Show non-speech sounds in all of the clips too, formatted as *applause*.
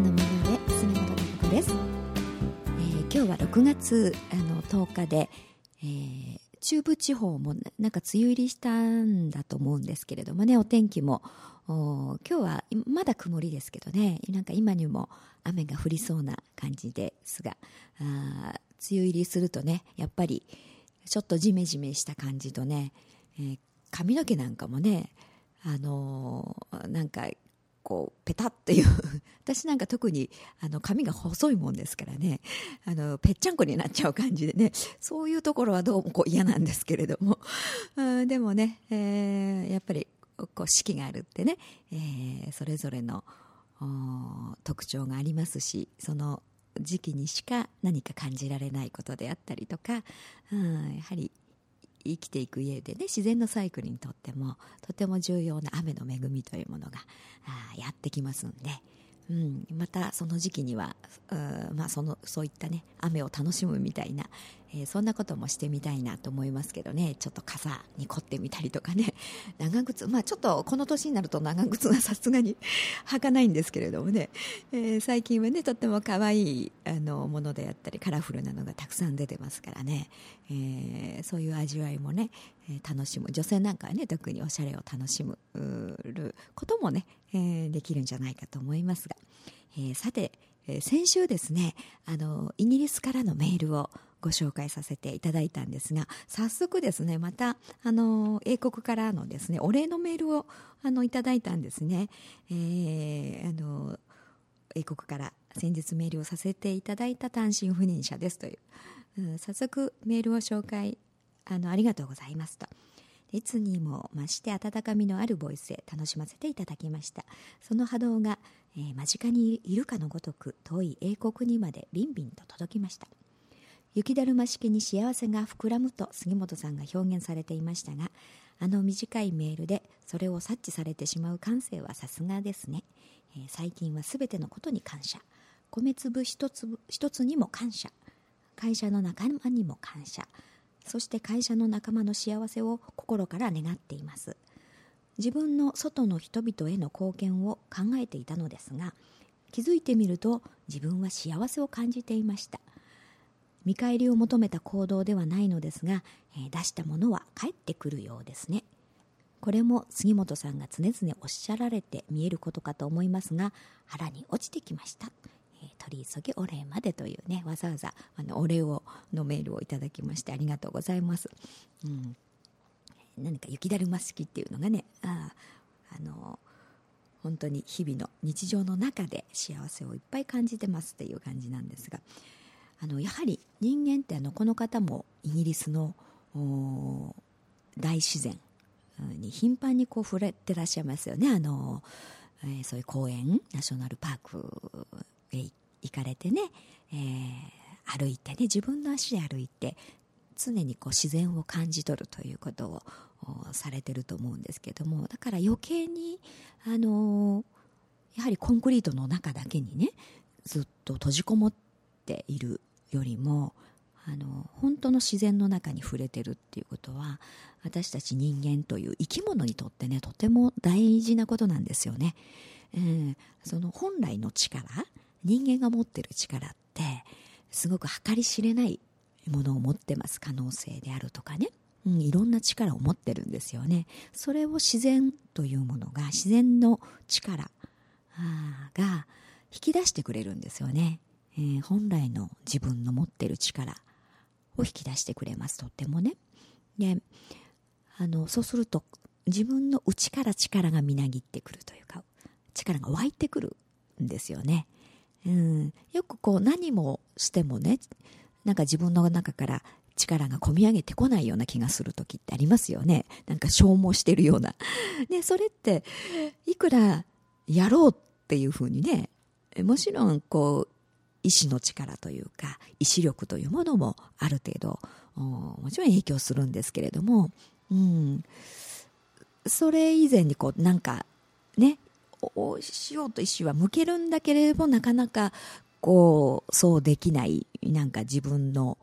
のもので杉本孝子です、えー、今日は6月あの10日で、えー、中部地方もなんか梅雨入りしたんだと思うんですけれどもねお天気も。今日はまだ曇りですけどねなんか今にも雨が降りそうな感じですがあ梅雨入りするとねやっぱりちょっとジメジメした感じとね、えー、髪の毛なんかもねあのー、なんかこうペタッという私なんか特にあの髪が細いもんですからね。あのぺっちゃんこになっちゃう感じでね。そういうところはどうもこう嫌なんですけれども。*laughs* でもね、えー、やっぱりこう四季があるってね、えー、それぞれの特徴がありますしその時期にしか何か感じられないことであったりとか、うん、やはり生きていく家でね自然のサイクルにとってもとても重要な雨の恵みというものがやってきますんで、うん、またその時期にはまあ、そのそういったね雨を楽しむみたいな、えー、そんなこともしてみたいなと思いますけどね。ちょっと傘に凝ってみたりとかね。*laughs* 長靴まあちょっとこの年になると長靴はさすがに *laughs* 履かないんですけれどもね、えー、最近はねとっても可愛いあのものであったりカラフルなのがたくさん出てますからね、えー、そういう味わいもね、え楽しむ。女性なんかはね特におしゃれを楽しむこともね、えできるんじゃないかと思いますが、えさてえ、先週ですねあのイギリスからのメールをご紹介させていただいたんですが早速ですねまたあの英国からのですねお礼のメールをあのいただいたんですね、えー、あの英国から先日メールをさせていただいた単身赴任者ですという、うん、早速メールを紹介あのありがとうございますと。いつにも増して温かみのあるボイスへ楽しませていただきました。その波動がえー、間近にいるかのごとく遠い英国にまでビンビンと届きました。雪だるま式に幸せが膨らむと杉本さんが表現されていましたがあの短いメールでそれを察知されてしまう感性はさすがですね、えー、最近は全てのことに感謝。米粒一粒一つにも感謝。会社の仲間にも感謝。そして会社の仲間の幸せを心から願っています。自分の外の人々への貢献を考えていたのですが気づいてみると自分は幸せを感じていました。見返りを求めた行動ではないのですが、えー、出したものは返ってくるようですね。これも杉本さんが常々おっしゃられて見えることかと思いますが腹に落ちてきました、えー、取り急ぎお礼までというねわざわざあのお礼をのメールをいただきましてありがとうございます、うん。何か雪だるま式っていうのがねああの本当に日々の日常の中で幸せをいっぱい感じてますっていう感じなんですがあのやはり人間ってあのこの方もイギリスの大自然に頻繁にこう触れてらっしゃいますよね。あの、えー、そういう公園ナショナルパークへ行かれてね、えー、歩いてね自分の足で歩いて常にこう自然を感じ取るということをされてると思うんですけどもだから余計にあのやはりコンクリートの中だけにねずっと閉じこもっているよりもあの本当の自然の中に触れてるっていうことは私たち人間という生き物にとってねとても大事なことなんですよね。えー、その本来の力人間が持ってる力ってすごく計り知れないものを持ってます可能性であるとかね、うん、いろんな力を持ってるんですよね。それを自然というものが自然の力が引き出してくれるんですよね、えー、本来の自分の持ってる力を引き出してくれますとってもねであのそうすると自分の内から力がみなぎってくるというか力が湧いてくるんですよね、うん、よくこう何もしてもねなんか自分の中から力が込み上げてこないような気がする時ってありますよね。なんか消耗してるような。*laughs* ね、それって、いくらやろうっていうふうにね、もちろんこう、意志の力というか、意志力というものもある程度、もちろん影響するんですけれども、うん、それ以前にこう、なんか、ね、おしようと意志は向けるんだけれども、なかなかこうそうできないなんか自分の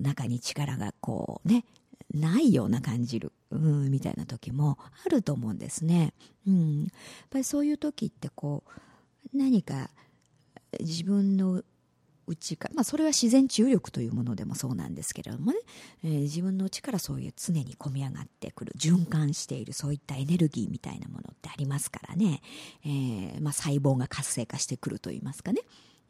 中に力がこうねないような感じる、うん、みたいな時もあると思うんですね。うん、やっぱりそういう時ってこう何か自分の内から、まあ、それは自然治癒力というものでもそうなんですけれどもね、えー、自分の内からそういう常に込み上がってくる循環しているそういったエネルギーみたいなものってありますからね、えーまあ、細胞が活性化してくるといいますかね、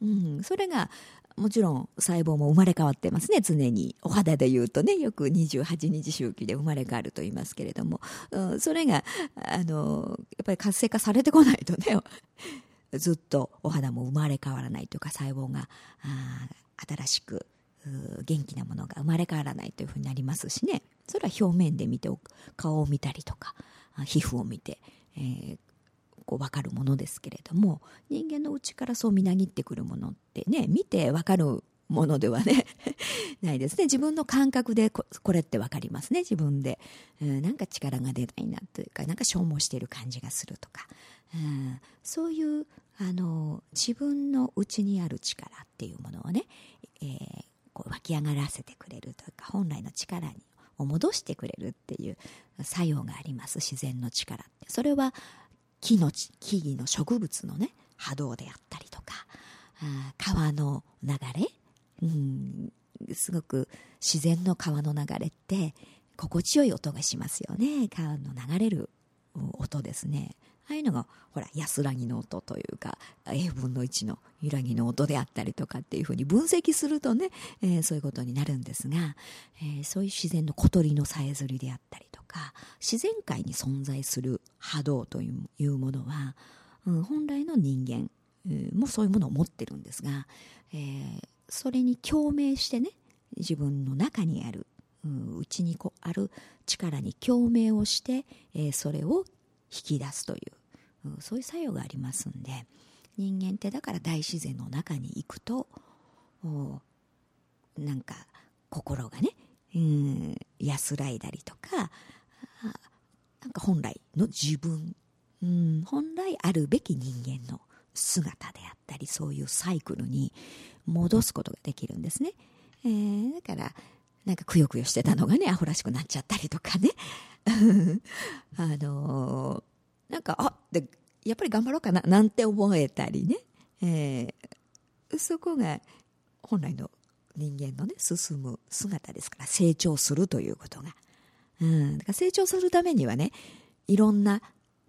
うん、それがもちろん細胞も生まれ変わってますね。常にお肌で言うとね。よく28日周期で生まれ変わると言いますけれども、うん、それがあのやっぱり活性化されてこないとね。ずっとお肌も生まれ変わらないというか細胞が新しく元気なものが生まれ変わらないというふうになりますしね。それは表面で見て顔を見たりとか皮膚を見て、えー、こう分かるものですけれども人間の内からそうみなぎってくるものってね見て分かるものではね。*laughs* ないですね。自分の感覚でこれって分かりますね。自分で、うん、なんか力が出ないなというかなんか消耗している感じがするとか、うん、そういうあの自分の内にある力っていうものをね、えー、こう湧き上がらせてくれるというか本来の力にを戻してくれるっていう作用があります。自然の力って。それは木の木々の植物のね波動であったりとかあ川の流れ、うん、すごく自然の川の流れって心地よい音がしますよね。川の流れる音ですね。ああいうのがほら安らぎの音というか A 分の1の揺らぎの音であったりとかっていうふうに分析するとね、えー、そういうことになるんですが、えー、そういう自然の小鳥のさえずりであったりとか自然界に存在する波動というものは、うん、本来の人間、うん、もそういうものを持ってるんですが、えー、それに共鳴してね自分の中にあるうちにこある力に共鳴をして、えー、それを引き出すという、う、そういう作用がありますんで人間ってだから大自然の中に行くとなんか心がね、うん、安らいだりとかなんか本来の自分、うん、本来あるべき人間の姿であったりそういうサイクルに戻すことができるんですね、えー、だからなんかくよくよしてたのがねアホらしくなっちゃったりとかね。*laughs* あのー、なんかあでやっぱり頑張ろうかななんて思えたりね、えー、そこが本来の人間のね進む姿ですから成長するということが、うん、だから成長するためにはねいろんな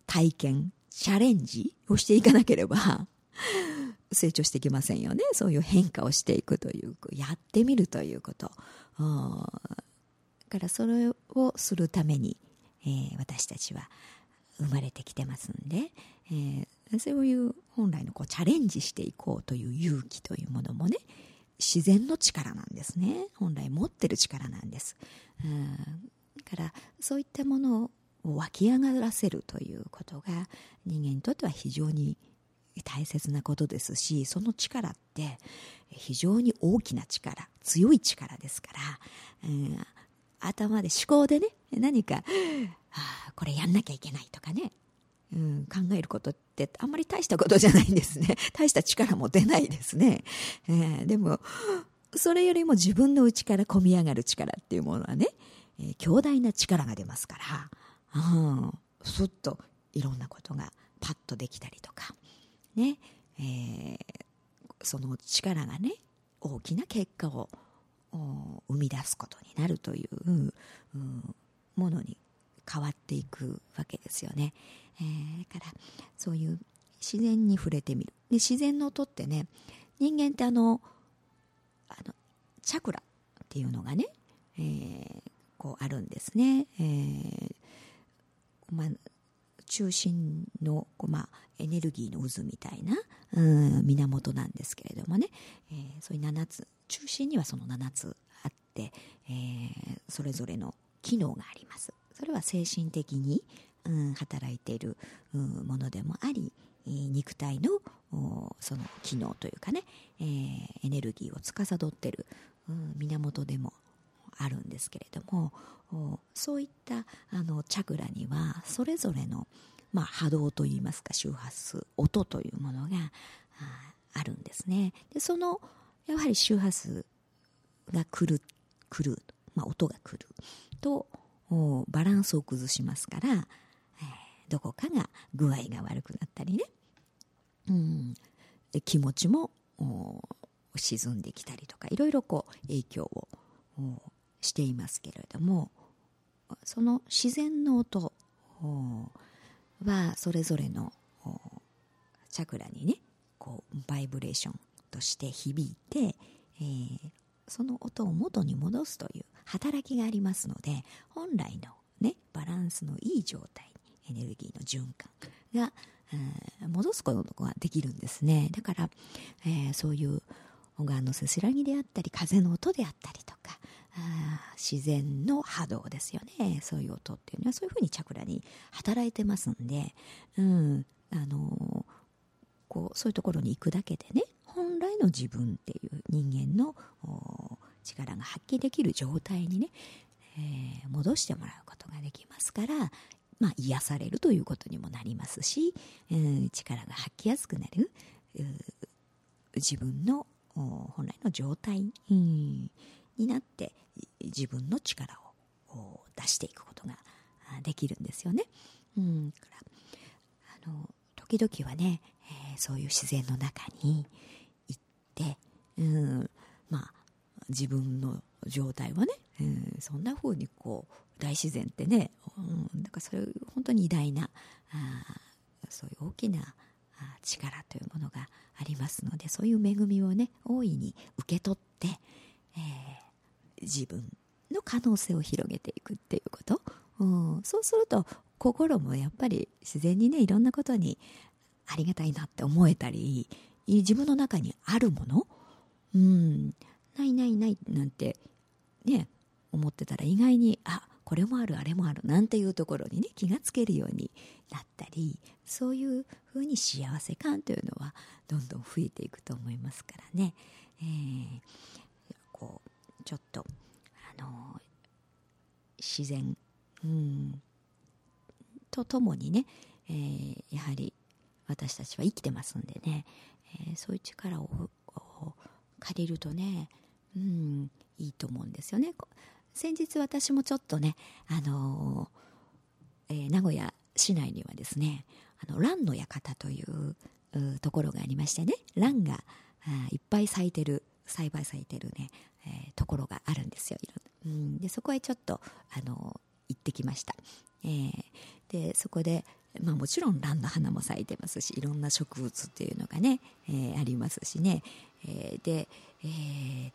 体験チャレンジをしていかなければ *laughs* 成長していきませんよね。そういう変化をしていくというやってみるということ。だからそれをするために、えー、私たちは生まれてきてますんで、えー、そういう本来のこうチャレンジしていこうという勇気というものもね自然の力なんですね。本来持ってる力なんです、うん、だからそういったものを湧き上がらせるということが人間にとっては非常に大切なことですしその力って非常に大きな力強い力ですから、うん、頭で思考でね何か、あ、これやんなきゃいけないとかね、うん、考えることってあんまり大したことじゃないんですね。*laughs* 大した力も出ないですね、えー、でもそれよりも自分の内から込み上がる力っていうものはね、えー、強大な力が出ますから、すっといろんなことがパッとできたりとかね、えー、その力がね大きな結果を生み出すことになるという、うん、ものに変わっていくわけですよね。えー、だからそういう自然に触れてみるで自然の音ってね人間ってあのあのチャクラっていうのがね、えー、こうあるんですね。えーまあ中心の、まあ、エネルギーの渦みたいな、うん、源なんですけれどもね、えー、そういう7つ中心にはその7つあって、えー、それぞれの機能があります。それは精神的に、うん、働いている、うん、ものでもあり肉体のその機能というかね、えー、エネルギーを司っている、うん、源でもあるんですけれどもそういったあのチャクラにはそれぞれの、まあ、波動といいますか周波数音というものがあるんですね。でそのやはり周波数が来る来る、まあ、音が来るとバランスを崩しますから、えー、どこかが具合が悪くなったりね、うん、気持ちも沈んできたりとかいろいろこう影響をしていますけれどもその自然の音はそれぞれのチャクラにねこうバイブレーションとして響いて、えー、その音を元に戻すという働きがありますので本来の、ね、バランスのいい状態にエネルギーの循環が、えー、戻すことができるんですね。だから、えー、そういう小川のせせらぎであったり風の音であったりとか自然の波動ですよね。そういう音っていうのはそういうふうにチャクラに働いてますんで、うん。あのこうそういうところに行くだけでね本来の自分っていう人間の力が発揮できる状態にね、えー、戻してもらうことができますから、まあ、癒されるということにもなりますし、えー、力が発揮やすくなる自分の本来の状態、になって自分の力を出していくことができるんですよね。うん、からあの時々はね、えー、そういう自然の中に行って、うん、まあ自分の状態はね、うん、そんな風にこう大自然ってね、うん、だからそれ本当に偉大なあそういう大きな力というものがありますのでそういう恵みをね大いに受け取って、えー、自分の可能性を広げていくっていうこと、うん、そうすると心もやっぱり自然にねいろんなことにありがたいなって思えたり自分の中にあるもの、うん、ないないないなんてね思ってたら意外にあこれもあるあれもあるなんていうところにね気がつけるようになったりそういうふうに幸せ感というのはどんどん増えていくと思いますからね、えー、ちょっとあの自然、うん、とともにね、えー、やはり私たちは生きてますんでね、えー、そういう力を借りるとね、うん、いいと思うんですよね。先日私もちょっとね、あのー、えー、名古屋市内にはですね、あの、蘭の館というところがありましてね、蘭がいっぱい咲いてる、栽培されてるね、えー、ところがあるんですよ。うん、で、そこへちょっと、あの行ってきました。えー、で、そこで、まあもちろん蘭の花も咲いてますし、いろんな植物っていうのがね、えー、ありますしね、えー、で、えー、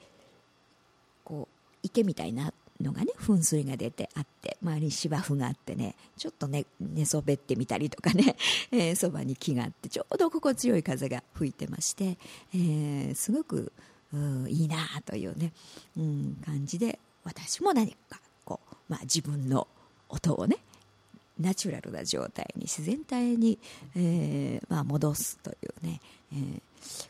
こう、池みたいなのがね噴水が出てあって周りに芝生があってねちょっとね寝そべってみたりとかね、*laughs* えー、そばに木があってちょうど心地よい風が吹いてまして、えー、すごくういいなあというね、うん、感じで私も何かこう、まあ、自分の音をねナチュラルな状態に自然体に、えーまあ、戻すというね、えー、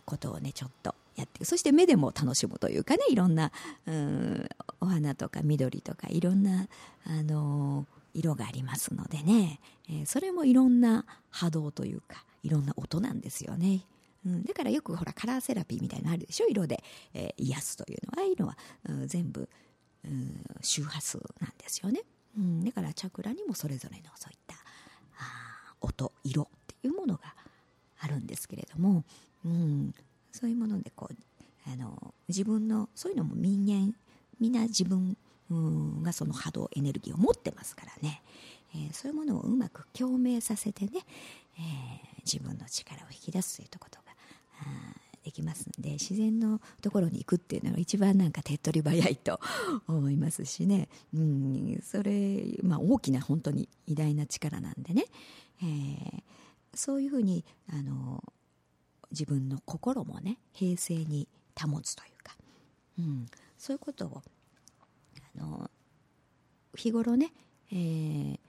ことをねちょっとやってそして目でも楽しむというかねいろんなうんお花とか緑とかいろんな、あのー、色がありますのでね、えー、それもいろんな波動というかいろんな音なんですよね。うん、だからよくほらカラーセラピーみたいなのあるでしょ？色で、えー、癒すというのは。ああいうのは、うん、全部、うん、周波数なんですよね、うん、だからチャクラにもそれぞれのそういったあ音色っていうものがあるんですけれども、うん、そういうものでこうあの自分のそういうのも人間みんな自分がその波動エネルギーを持ってますからね、えー、そういうものをうまく共鳴させてね、えー、自分の力を引き出すということ。できますんで自然のところに行くっていうのは一番なんか手っ取り早いと思いますしね、うん、それ、まあ、大きな本当に偉大な力なんでね、えー、そういうふうにあの自分の心もね平静に保つというか、うん、そういうことをあの日頃ね、えー、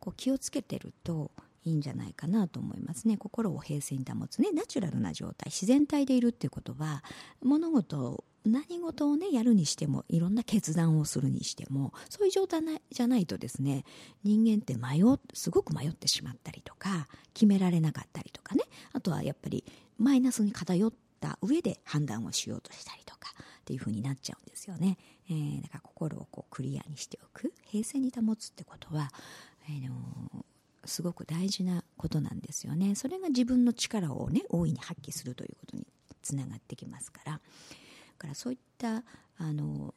こう気をつけてるといいんじゃないかなと思いますね。心を平静に保つね。ナチュラルな状態。自然体でいるっていうことは物事何事をねやるにしてもいろんな決断をするにしてもそういう状態じゃないとですね人間って迷すごく迷ってしまったりとか決められなかったりとかね。あとはやっぱりマイナスに偏った上で判断をしようとしたりとかっていう風になっちゃうんですよね、えー、だから心をこうクリアにしておく。平静に保つってことは、えー、のすごく大事なことなんですよね。それが自分の力をね大いに発揮するということにつながってきますから。だからそういったあの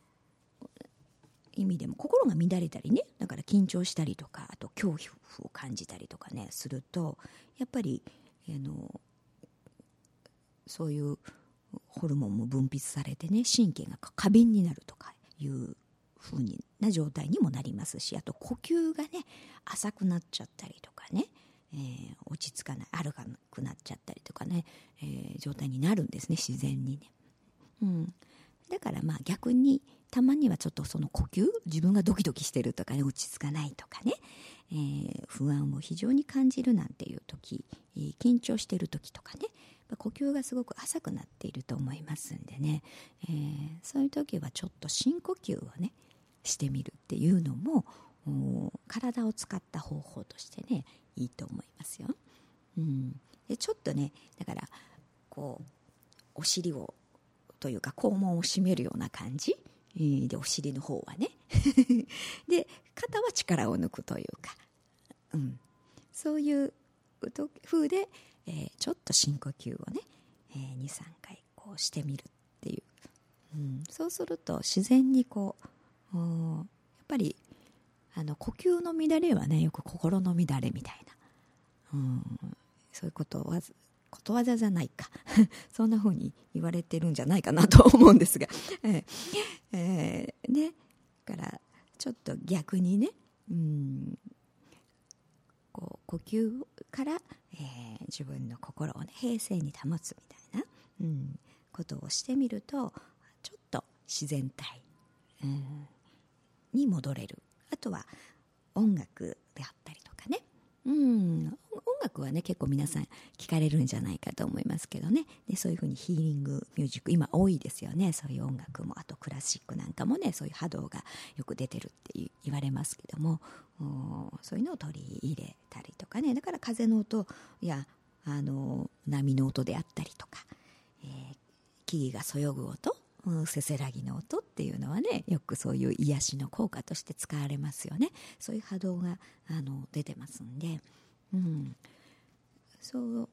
意味でも心が乱れたりねだから緊張したりとかあと恐怖を感じたりとかねするとやっぱりあのそういうホルモンも分泌されてね神経が過敏になるとかいう風な状態にもなりますしあと呼吸がね浅くなっちゃったりとかね、えー、落ち着かない歩かなくなっちゃったりとかね、えー、状態になるんですね自然にね。うん、だからまあ逆にたまにはちょっとその呼吸自分がドキドキしてるとかね落ち着かないとかね、えー、不安を非常に感じるなんていう時、緊張してる時とかね呼吸がすごく浅くなっていると思いますんでね、えー、そういう時はちょっと深呼吸をねしてみるっていうのも体を使った方法としてねいいと思いますよ。うん、でちょっとねだからこうお尻をというか肛門を締めるような感じ、でお尻の方はね。*laughs* で肩は力を抜くというか、うん、そういう風で、えー、ちょっと深呼吸をね、えー、23回こうしてみるっていう、うん、そうすると自然にこうやっぱりあの呼吸の乱れはねよく心の乱れみたいな、うん、そういうことはことわざじゃないか。*laughs* そんな風に言われてるんじゃないかなと思うんですが、*laughs* えーえー、ね。からちょっと逆にねうん。こう呼吸から、えー、自分の心をね平静に保つみたいな、うん、ことをしてみるとちょっと自然体、うん、に戻れる。あとは音楽であったりとかね。うん。音楽はね結構皆さん聞かれるんじゃないかと思いますけどね。でそういうふうにヒーリングミュージック今多いですよね。そういう音楽も。あとクラシックなんかもねそういう波動がよく出てるって言われますけども。そういうのを取り入れたりとかね。だから風の音やあの波の音であったりとか、えー、木々がそよぐ音せせらぎの音っていうのはねよくそういう癒しの効果として使われますよね。そういう波動があの出てますんで、うん、そう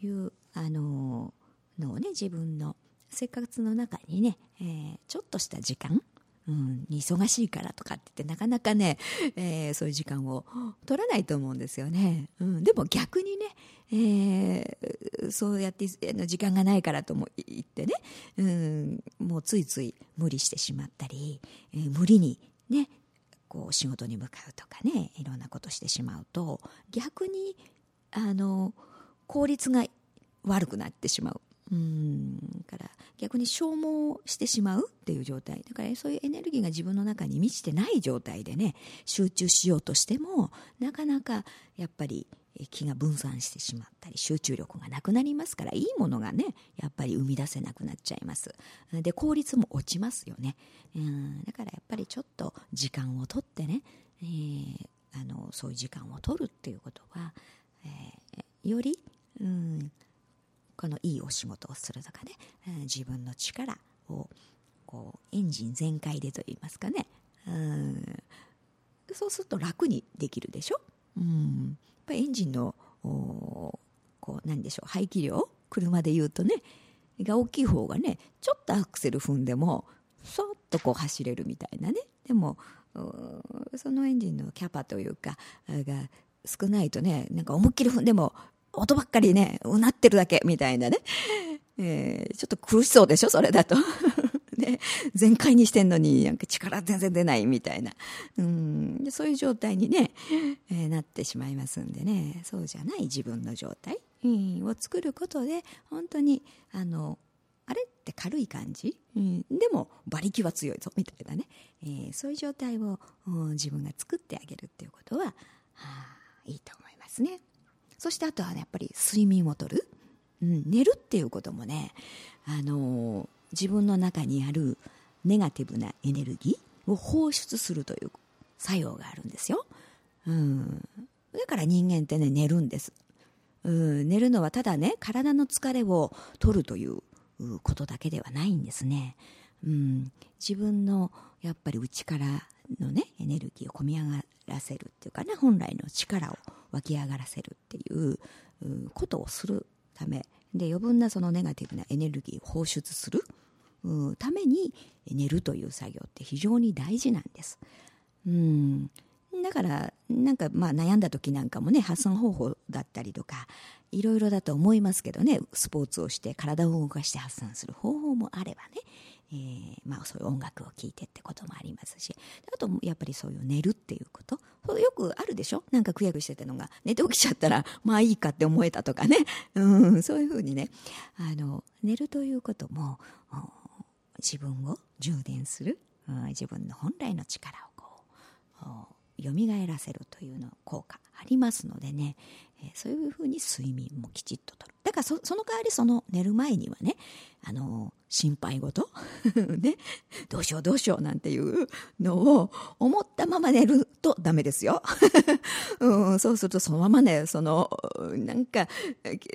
いうあののをね自分の生活の中にね、えー、ちょっとした時間うん、忙しいからとかって言ってなかなかね、えー、そういう時間を取らないと思うんですよね。うん、でも逆にね、えー、そうやって時間がないからとも言ってね、うん、もうついつい無理してしまったり、えー、無理にねこう仕事に向かうとかねいろんなことしてしまうと逆にあの効率が悪くなってしまううんから逆に消耗してしまうっていう状態だからそういうエネルギーが自分の中に満ちてない状態でね集中しようとしてもなかなかやっぱり気が分散してしまったり集中力がなくなりますからいいものがねやっぱり生み出せなくなっちゃいます。で効率も落ちますよね。うんだからやっぱりちょっと時間をとってね、えー、あのそういう時間を取るっていうことは、えー、よりうんこのいいお仕事をするとかね、うん、自分の力をこうエンジン全開でと言いますかね、うん、そうすると楽にできるでしょ、うん、やっぱエンジンのこう何でしょう排気量？車で言うとね。が大きい方がねちょっとアクセル踏んでもそっとこう走れるみたいなね。でもそのエンジンのキャパというかが少ないとねなんか思いっきり踏んでも音ばっかりね、うなってるだけみたいなね。えー、ちょっと苦しそうでしょそれだと。*laughs* ね、全開にしてんのになんか力全然出ないみたいな。うんそういう状態にね、えー、なってしまいますんでね、そうじゃない自分の状態、うん、を作ることで、本当に、あの、あれって軽い感じ、うん、でも馬力は強いぞみたいなね、えー、そういう状態を自分が作ってあげるっていうことは、はあ、いいと思いますね。そしてあとは、ね、やっぱり睡眠をとる、うん、寝るっていうこともね、あのー、自分の中にあるネガティブなエネルギーを放出するという作用があるんですよ。うん、だから人間ってね寝るんです。うん、寝るのはただね体の疲れを取るということだけではないんですね。うん、自分のやっぱり内からのねエネルギーを込み上がらせるっていうかね本来の力を湧き上がらせるっていうことをするため。で余分なそのネガティブなエネルギーを放出するために寝るという作業って非常に大事なんです。うん。だからなんかまあ悩んだ時なんかもね発散方法だったりとかいろいろだと思いますけどねスポーツをして体を動かして発散する方法もあればね、えー、まあ、そういう音楽を聴いてってこともありますしあとやっぱりそういう寝るっていうこと。よくあるでしょ？なんかくやくしてたのが。寝て起きちゃったらまあいいかって思えたとかね、うん、そういうふうにね。あの寝るということも自分を充電する、うん、自分の本来の力をこう蘇らせるというの効果ありますのでね、えー、そういうふうに睡眠もきちっととる。だからその代わりその寝る前にはねあの心配事？*laughs* ね？どうしようどうしようなんていうのを思ったまま寝るとダメですよ、*laughs* うん、そうするとそのままねそのなんか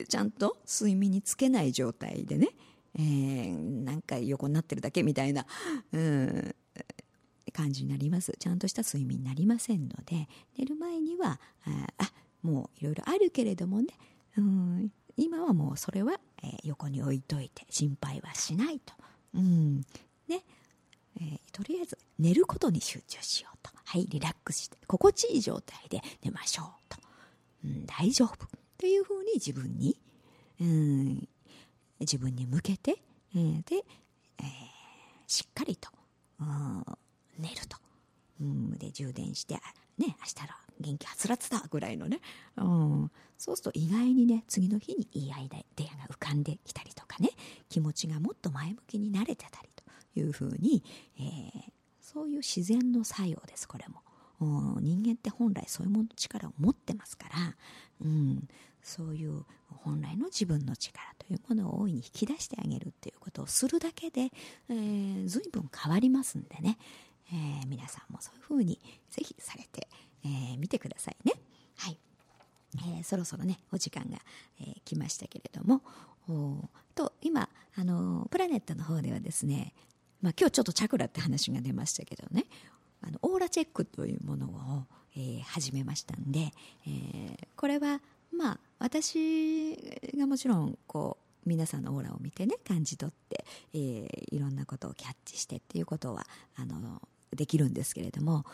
ちゃんと睡眠につけない状態でねえー、なんか横になってるだけみたいな、うん、感じになります。ちゃんとした睡眠になりませんので寝る前にはあもういろいろあるけれどもね、うん、今はもうそれは、えー、横に置いといて心配はしないと、うん。ね。えー、とりあえず寝ることに集中しようと。はいリラックスして心地いい状態で寝ましょうと、うん、大丈夫。というふうに自分に、うん、自分に向けて、えー、で、えー、しっかりと、うん、寝ると、うん、で充電してね明日ら元気はつらつだぐらいのね、うん、そうすると意外にね次の日にいいアイデアが浮かんできたりとかね。気持ちがもっと前向きになれてたりというふうに、えー、そういう自然の作用ですこれも。人間って本来そういうもの力を持ってますから、うん、そういう本来の自分の力というものを大いに引き出してあげるっていうことをするだけで、えー、随分変わりますんでね、えー、皆さんもそういうふうにぜひされて、えー、てくださいね。はい、えー、そろそろねお時間が、えー、来ましたけれども。と今あのプラネットの方ではですね、まあ、今日ちょっとチャクラって話が出ましたけどね。あのオーラチェックというものを、えー、始めましたんで、えー、これはまあ私がもちろんこう皆さんのオーラを見てね感じ取って、えー、いろんなことをキャッチしてっていうことはあのできるんですけれども、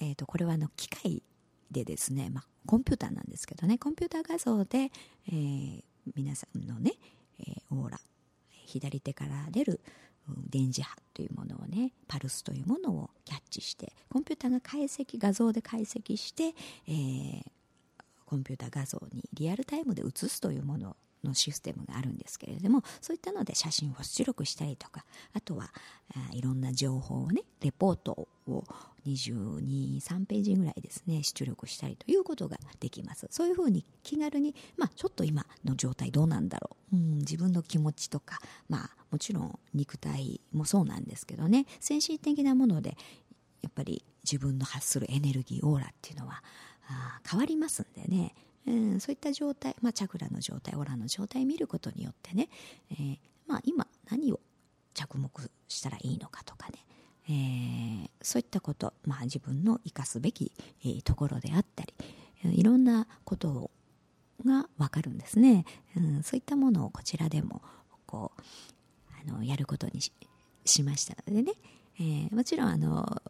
えーと、これはあの機械でですね、まあ、コンピューターなんですけどねコンピューター画像で、えー、皆さんのね、えー、オーラ左手から出る電磁波というものをねパルスというものをキャッチしてコンピューターが解析画像で解析して、えー、コンピューター画像にリアルタイムで映すというもののシステムがあるんですけれどもそういったので写真を出力したりとかあとはあいろんな情報をねレポートを223ページぐらいですね出力したりということができます。そういうふうに気軽に、まあ、ちょっと今の状態どうなんだろう、うん、自分の気持ちとか、まあ、もちろん肉体もそうなんですけどね。精神的なものでやっぱり自分の発するエネルギーオーラっていうのはあ変わりますんでね、うん、そういった状態、まあ、チャクラの状態オラの状態を見ることによってね、えー、まあ、今何を着目したらいいのかとかね、えー、そういったこと、まあ、自分の生かすべき、えー、ところであったりいろんなことが分かるんですね、うん、そういったものをこちらでもこうあのやることにしましたのでね、えー、もちろんあの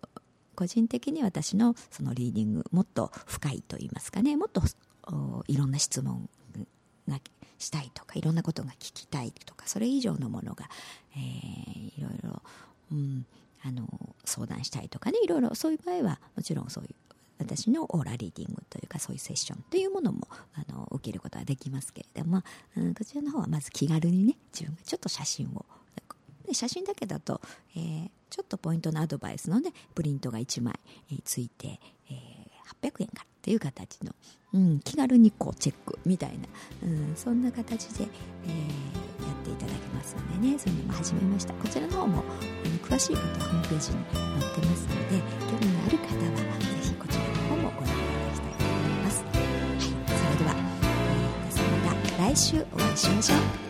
個人的に私のそのリーディングもっと深いと言いますかねもっといろんな質問がしたいとかいろんなことが聞きたいとかそれ以上のものが、えー、いろいろ、うん、あの相談したいとかねいろいろそういう場合はもちろんそういう私のオーラリーディングというかそういうセッションというものもあの受けることはできますけれども、うん、こちらの方はまず気軽にね自分がちょっと写真を写真だけだと、えー、ちょっとポイントのアドバイスのねプリントが1枚、えー、ついて、えー、800円からっていう形の、うん、気軽にこうチェックみたいな、うん、そんな形で、えー、やっていただけますのでね。そういうのも始めました。こちらの方もあの詳しいことはホームページに載ってますので興味のある方はぜひこちらの方もご覧いただきたいと思います、はい、それでは、えー、皆さんまた来週お会いしましょう。